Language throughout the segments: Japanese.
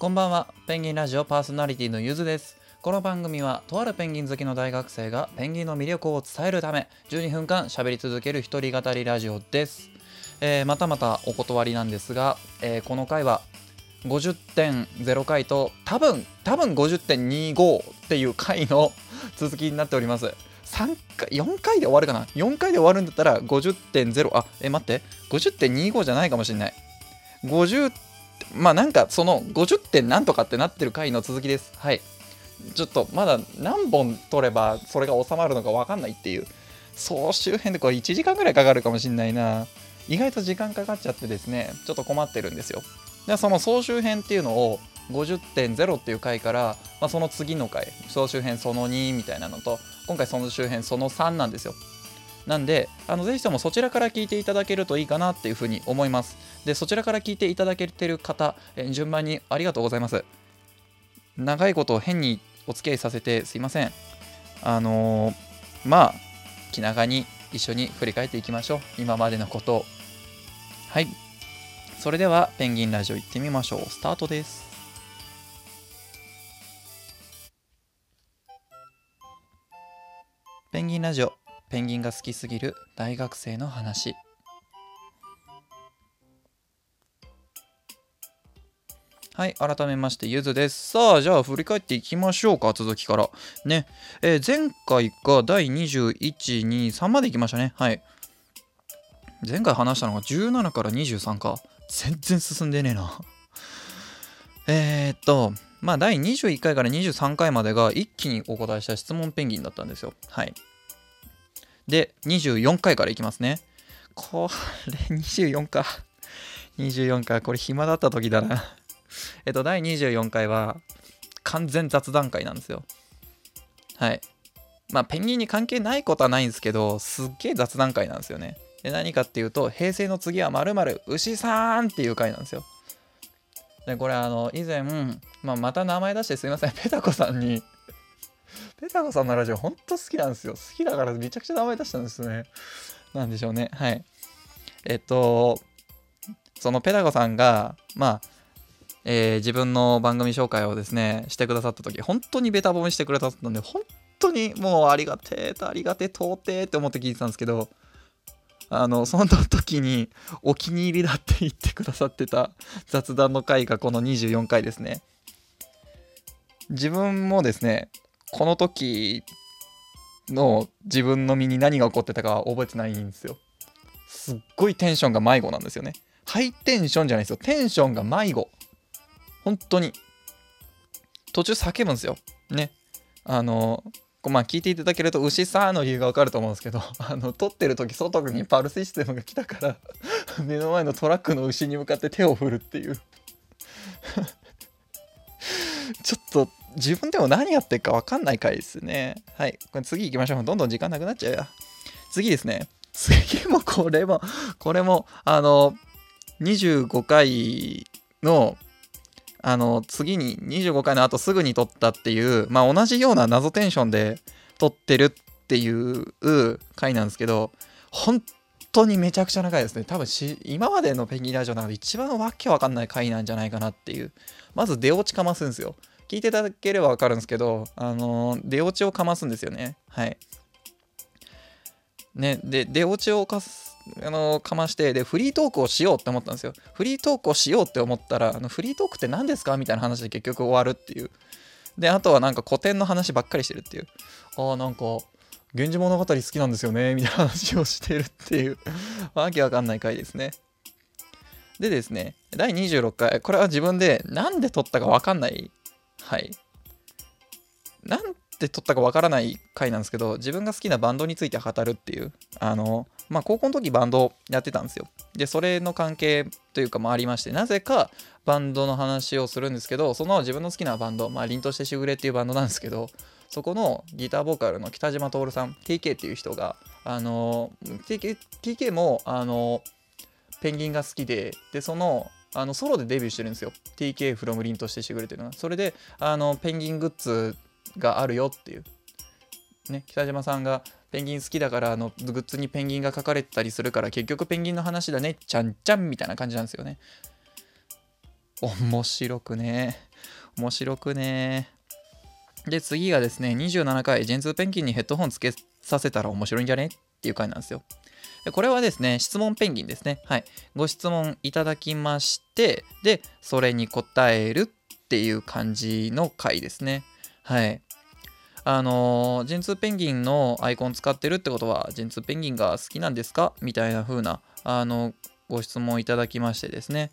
こんばんは。ペンギンラジオパーソナリティのゆずです。この番組はとあるペンギン好きの大学生がペンギンの魅力を伝えるため12分間喋り続ける一人語りラジオです、えーまたまたお断りなんですが、えーこの回は50.0回と多分多分50.25っていう回の続きになっております。3回4回で終わるかな？4回で終わるんだったら50.0あえ待って。50.25じゃないかもしれない。50まあなんかその50点なんとかってなってる回の続きです。はい。ちょっとまだ何本取ればそれが収まるのか分かんないっていう。総集編でこれ1時間ぐらいかかるかもしんないな。意外と時間かかっちゃってですね。ちょっと困ってるんですよ。でその総集編っていうのを50.0っていう回から、まあ、その次の回総集編その2みたいなのと今回その周辺その3なんですよ。なんであのぜひともそちらから聞いていただけるといいかなっていうふうに思います。でそちらから聞いていただけてる方え順番にありがとうございます。長いこと変にお付き合いさせてすいません。あのーまあ気長に一緒に振り返っていきましょう。今までのことを。はい。それではペンギンラジオ行ってみましょう。スタートです。ペンギンラジオ。ペンギンが好きすぎる大学生の話。はい改めましてゆずです。さあじゃあ振り返っていきましょうか続きから。ね、えー前回が第2123までいきましたね。はい。前回話したのが17から23か。全然進んでねえな。えー、っとまあ第21回から23回までが一気にお答えした質問ペンギンだったんですよ。はい。で24回からいきますね。これ24か。24かこれ暇だった時だな。えっと第24回は完全雑談会なんですよ。はい。まあペンギンに関係ないことはないんですけどすっげえ雑談会なんですよね。で何かっていうと平成の次はまる牛さんっていう回なんですよ。でこれあの以前、まあ、また名前出してすいません。ペタコさんにペタコさんのラジオほんと好きなんですよ。好きだからめちゃくちゃ名前出したんですね。なんでしょうね。はい。えっとそのペタコさんがまあえー自分の番組紹介をですねしてくださった時本当にベタ褒めしてくれたんで本当にもうありがてえとありがてえ到底って思って聞いてたんですけどあのその時にお気に入りだって言ってくださってた雑談の回がこの24回ですね。自分もですねこの時の自分の身に何が起こってたか覚えてないんですよ。すっごいテンションが迷子なんですよね。ハイテンションじゃないですよ。テンションが迷子。本当に。途中叫ぶんですよ。ね。あのまあ聞いていただけると牛さんの理由がわかると思うんですけど あの撮ってる時外にパルスシステムが来たから 目の前のトラックの牛に向かって手を振るっていう。ちょっと自分でも何やってるか分かんない回ですね。はい。これ次行きましょう。どんどん時間なくなっちゃうや次ですね。次もこれもこれもあの25回のあの次に25回の後すぐに撮ったっていうまあ同じような謎テンションで撮ってるっていう回なんですけど本当にめちゃくちゃな回ですね。多分今までのペンギンラジオの中で一番わけわかんない回なんじゃないかなっていう。まず出落ちかますんですよ。聞いていただければわかるんですけどあの出落ちをかますんですよね。はい。ねで出落ちをかすあのかましてでフリートークをしようって思ったんですよ。フリートークをしようって思ったらあのフリートークって何ですかみたいな話で結局終わるっていう。であとはなんか古典の話ばっかりしてるっていう。ああなんか「源氏物語」好きなんですよねみたいな話をしてるっていう。わけわかんない回ですね。でですね第26回これは自分でなんで撮ったかわかんないはい。なんで撮ったかわからない回なんですけど自分が好きなバンドについて語るっていう。あのまあ高校の時バンドやってたんですよ。でそれの関係というかもありましてなぜかバンドの話をするんですけどその自分の好きなバンドまあ凛としてしぐれっていうバンドなんですけどそこのギターボーカルの北島徹さん TK っていう人があの TK, TK もあのペンギンが好きででそのあのソロでデビューしてるんですよ。TK from 凛としてしぐれていうのがそれであのペンギングッズがあるよっていう。ね北島さんがペンギン好きだからあのグッズにペンギンが書かれてたりするから結局ペンギンの話だね。ちゃんちゃんみたいな感じなんですよね。面白くね。面白くね。で次がですね27回ジェンツペンギンにヘッドホンつけさせたら面白いんじゃね？っていう回なんですよ。でこれはですね質問ペンギンですね。はい。ご質問いただきましてでそれに答えるっていう感じの回ですね。はい。あのジェンツーペンギンのアイコン使ってるってことはジェンツーペンギンが好きなんですか？みたいな風なあのご質問いただきましてですね。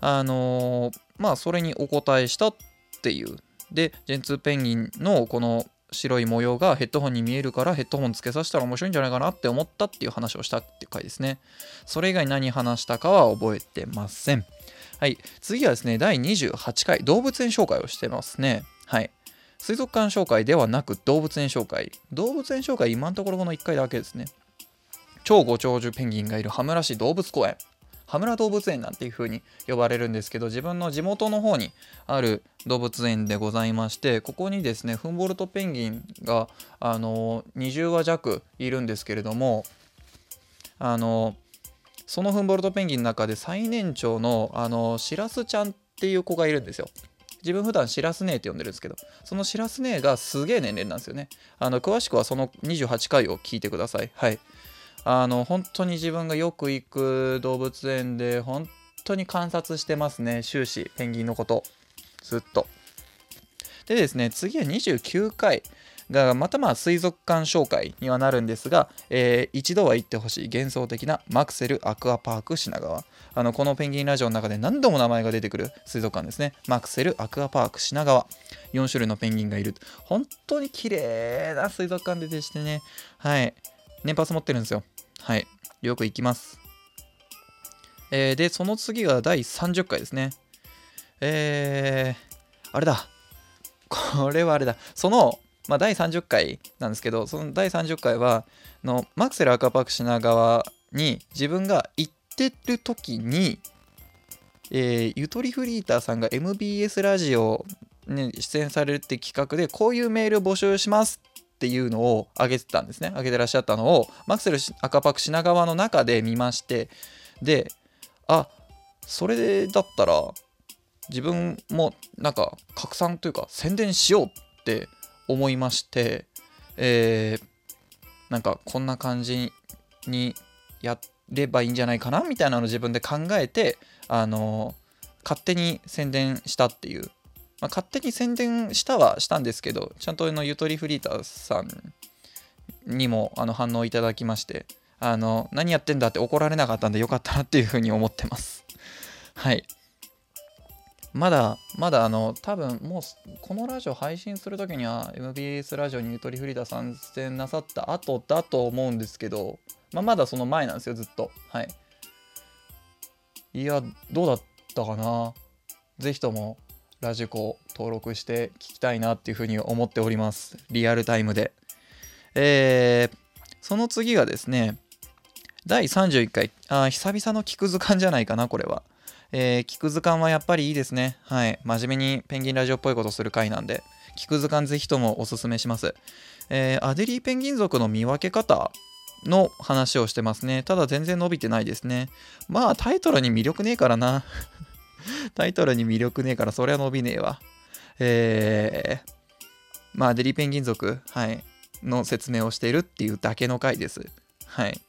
あのまあそれにお答えしたっていう。でジェンツーペンギンのこの白い模様がヘッドホンに見えるからヘッドホンつけさせたら面白いんじゃないかなって思ったっていう話をしたっていう回ですね。それ以外何話したかは覚えてません。はい。次はですね第28回動物園紹介をしてますね。はい。水族館紹介ではなく動物園紹介。動物園紹介今のところこの1回だけですね。超ご長寿ペンギンがいる羽村市動物公園。羽村動物園なんていう風に呼ばれるんですけど自分の地元の方にある動物園でございましてここにですねフンボルトペンギンがあの20羽弱いるんですけれどもあのそのフンボルトペンギンの中で最年長のあのシラスちゃんっていう子がいるんですよ。自分普段シラス姉って呼んでるんですけどそのシラス姉がすげえ年齢なんですよね。あの詳しくはその28回を聞いてください。はい。あの本当に自分がよく行く動物園で本当に観察してますね終始ペンギンのこと。ずっと。でですね次は29回がまたまあ水族館紹介にはなるんですが、えー、一度は行ってほしい幻想的なマクセルアクアパーク品川。あのこのペンギンラジオの中で何度も名前が出てくる水族館ですね。マクセルアクアパーク品川。4種類のペンギンがいる。本当に綺麗な水族館でしてね。はい。年パス持ってるんですよ。はい。よく行きます。えー、でその次が第30回ですね。えー、あれだ。これはあれだ。そのまあ、第30回なんですけどその第30回はのマクセル赤パーク品川に自分が行ってる時に、えー、ゆとりフリーターさんが MBS ラジオに出演されるって企画でこういうメール募集しますっていうのを上げてたんですね。上げてらっしゃったのをマクセル赤パク品川の中で見ましてであそれだったら自分もなんか拡散というか宣伝しようって思いまして、えー、なんかこんな感じにやればいいんじゃないかなみたいなのを自分で考えて、あの勝手に宣伝したっていう、まあ、勝手に宣伝したはしたんですけどちゃんとのゆとりフリーターさんにもあの反応いただきましてあの何やってんだって怒られなかったんでよかったなっていうふうに思ってます はいまだ、まだあの、多分もう、このラジオ配信するときには、MBS ラジオにゆとりフリーダ参戦なさった後だと思うんですけど、まあ、まだその前なんですよ、ずっと。はい。いや、どうだったかな。ぜひとも、ラジコを登録して聞きたいなっていうふうに思っております。リアルタイムで。えー、その次がですね、第31回、あ久々の聞く図鑑じゃないかな、これは。えー、聞く図鑑はやっぱりいいですね。はい。真面目にペンギンラジオっぽいことする回なんで、聞く図鑑ぜひともおすすめします。えー、アデリーペンギン族の見分け方の話をしてますね。ただ全然伸びてないですね。まあタイトルに魅力ねえからな。タイトルに魅力ねえからそりゃ伸びねえわ。えー、まあデリペンギン族、はい、の説明をしているっていうだけの回です。はい。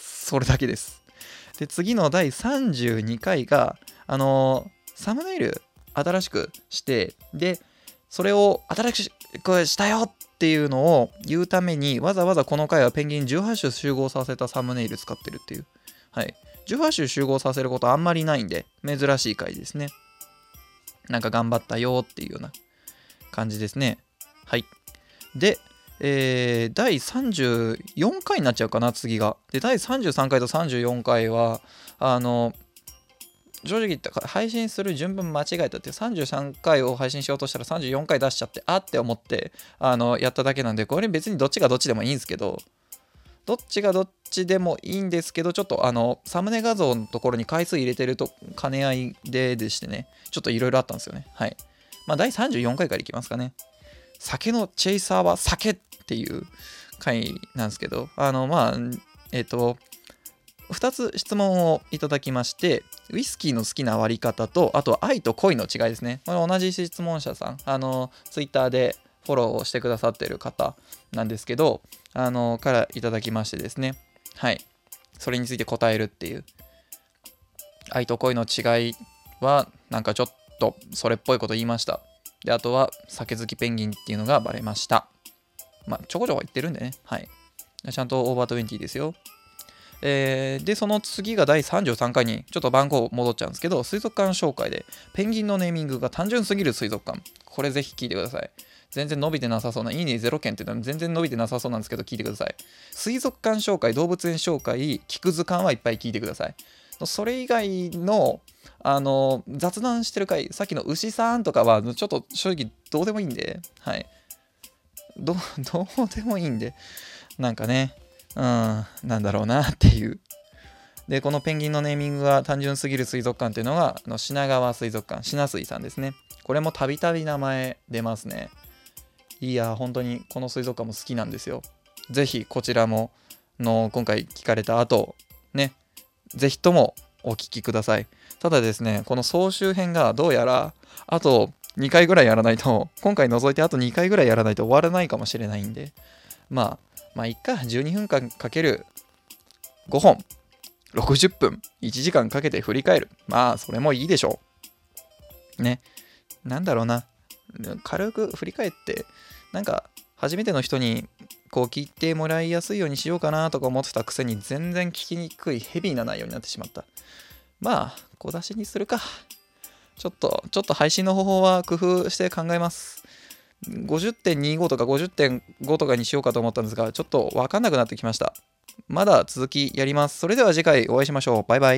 それだけです。で、次の第32回が、あのー、サムネイル新しくして、で、それを新しくしたよっていうのを言うために、わざわざこの回はペンギン18種集合させたサムネイル使ってるっていう。はい。18種集合させることあんまりないんで、珍しい回ですね。なんか頑張ったよっていうような感じですね。はい。で、えー、第34回になっちゃうかな、次が。で、第33回と34回は、あの、正直言った配信する順番間違えたって33回を配信しようとしたら34回出しちゃってあって思ってあのやっただけなんでこれ別にどっちがどっちでもいいんですけどどっちがどっちでもいいんですけどちょっとあのサムネ画像のところに回数入れてると兼ね合いででしてね。ちょっといろいろあったんですよね。はい。まあ第34回からいきますかね。酒のチェイサーは酒っていう回なんですけど、あの、まあ、えっ、ー、と、2つ質問をいただきましてウイスキーの好きな割り方とあと愛と恋の違いですね。これ同じ質問者さん。あのツイッターでフォローをしてくださってる方なんですけどあのからいただきましてですね。はい。それについて答えるっていう。愛と恋の違いはなんかちょっとそれっぽいこと言いました。であとは酒好きペンギンっていうのがバレました。まあちょこちょこ言ってるんでね。はい。ちゃんとオーバートゥンティですよ。えー、でその次が第33回にちょっと番号戻っちゃうんですけど水族館紹介でペンギンのネーミングが単純すぎる水族館。これぜひ聞いてください。全然伸びてなさそうな、いいね0件っていうのは全然伸びてなさそうなんですけど、聞いてください。水族館紹介、動物園紹介、聞く図鑑はいっぱい聞いてください。それ以外の、あの、雑談してる回、さっきの牛さんとかは、ちょっと正直どうでもいいんで、はい。ど どうでもいいんで、なんかね、うん、なんだろうなっていう。で、このペンギンのネーミングが単純すぎる水族館っていうのが、あの品川水族館、品水さんですね。これもたびたび名前出ますね。いや本当にこの水族館も好きなんですよ。ぜひこちらもの今回聞かれた後ねぜひともお聞きください。ただですねこの総集編がどうやらあと2回ぐらいやらないと今回除いてあと2回ぐらいやらないと終わらないかもしれないんでまあまあいっか12分間かける5本60分1時間かけて振り返る。まあそれもいいでしょう。ね。なんだろうな。軽く振り返ってなんか初めての人にこう聞いてもらいやすいようにしようかなとか思ってたくせに全然聞きにくいヘビーな内容になってしまった。まあ小出しにするか。ちょっとちょっと配信の方法は工夫して考えます。50.25とか50.5とかにしようかと思ったんですがちょっとわかんなくなってきました。まだ続きやります。それでは次回お会いしましょう。バイバイ。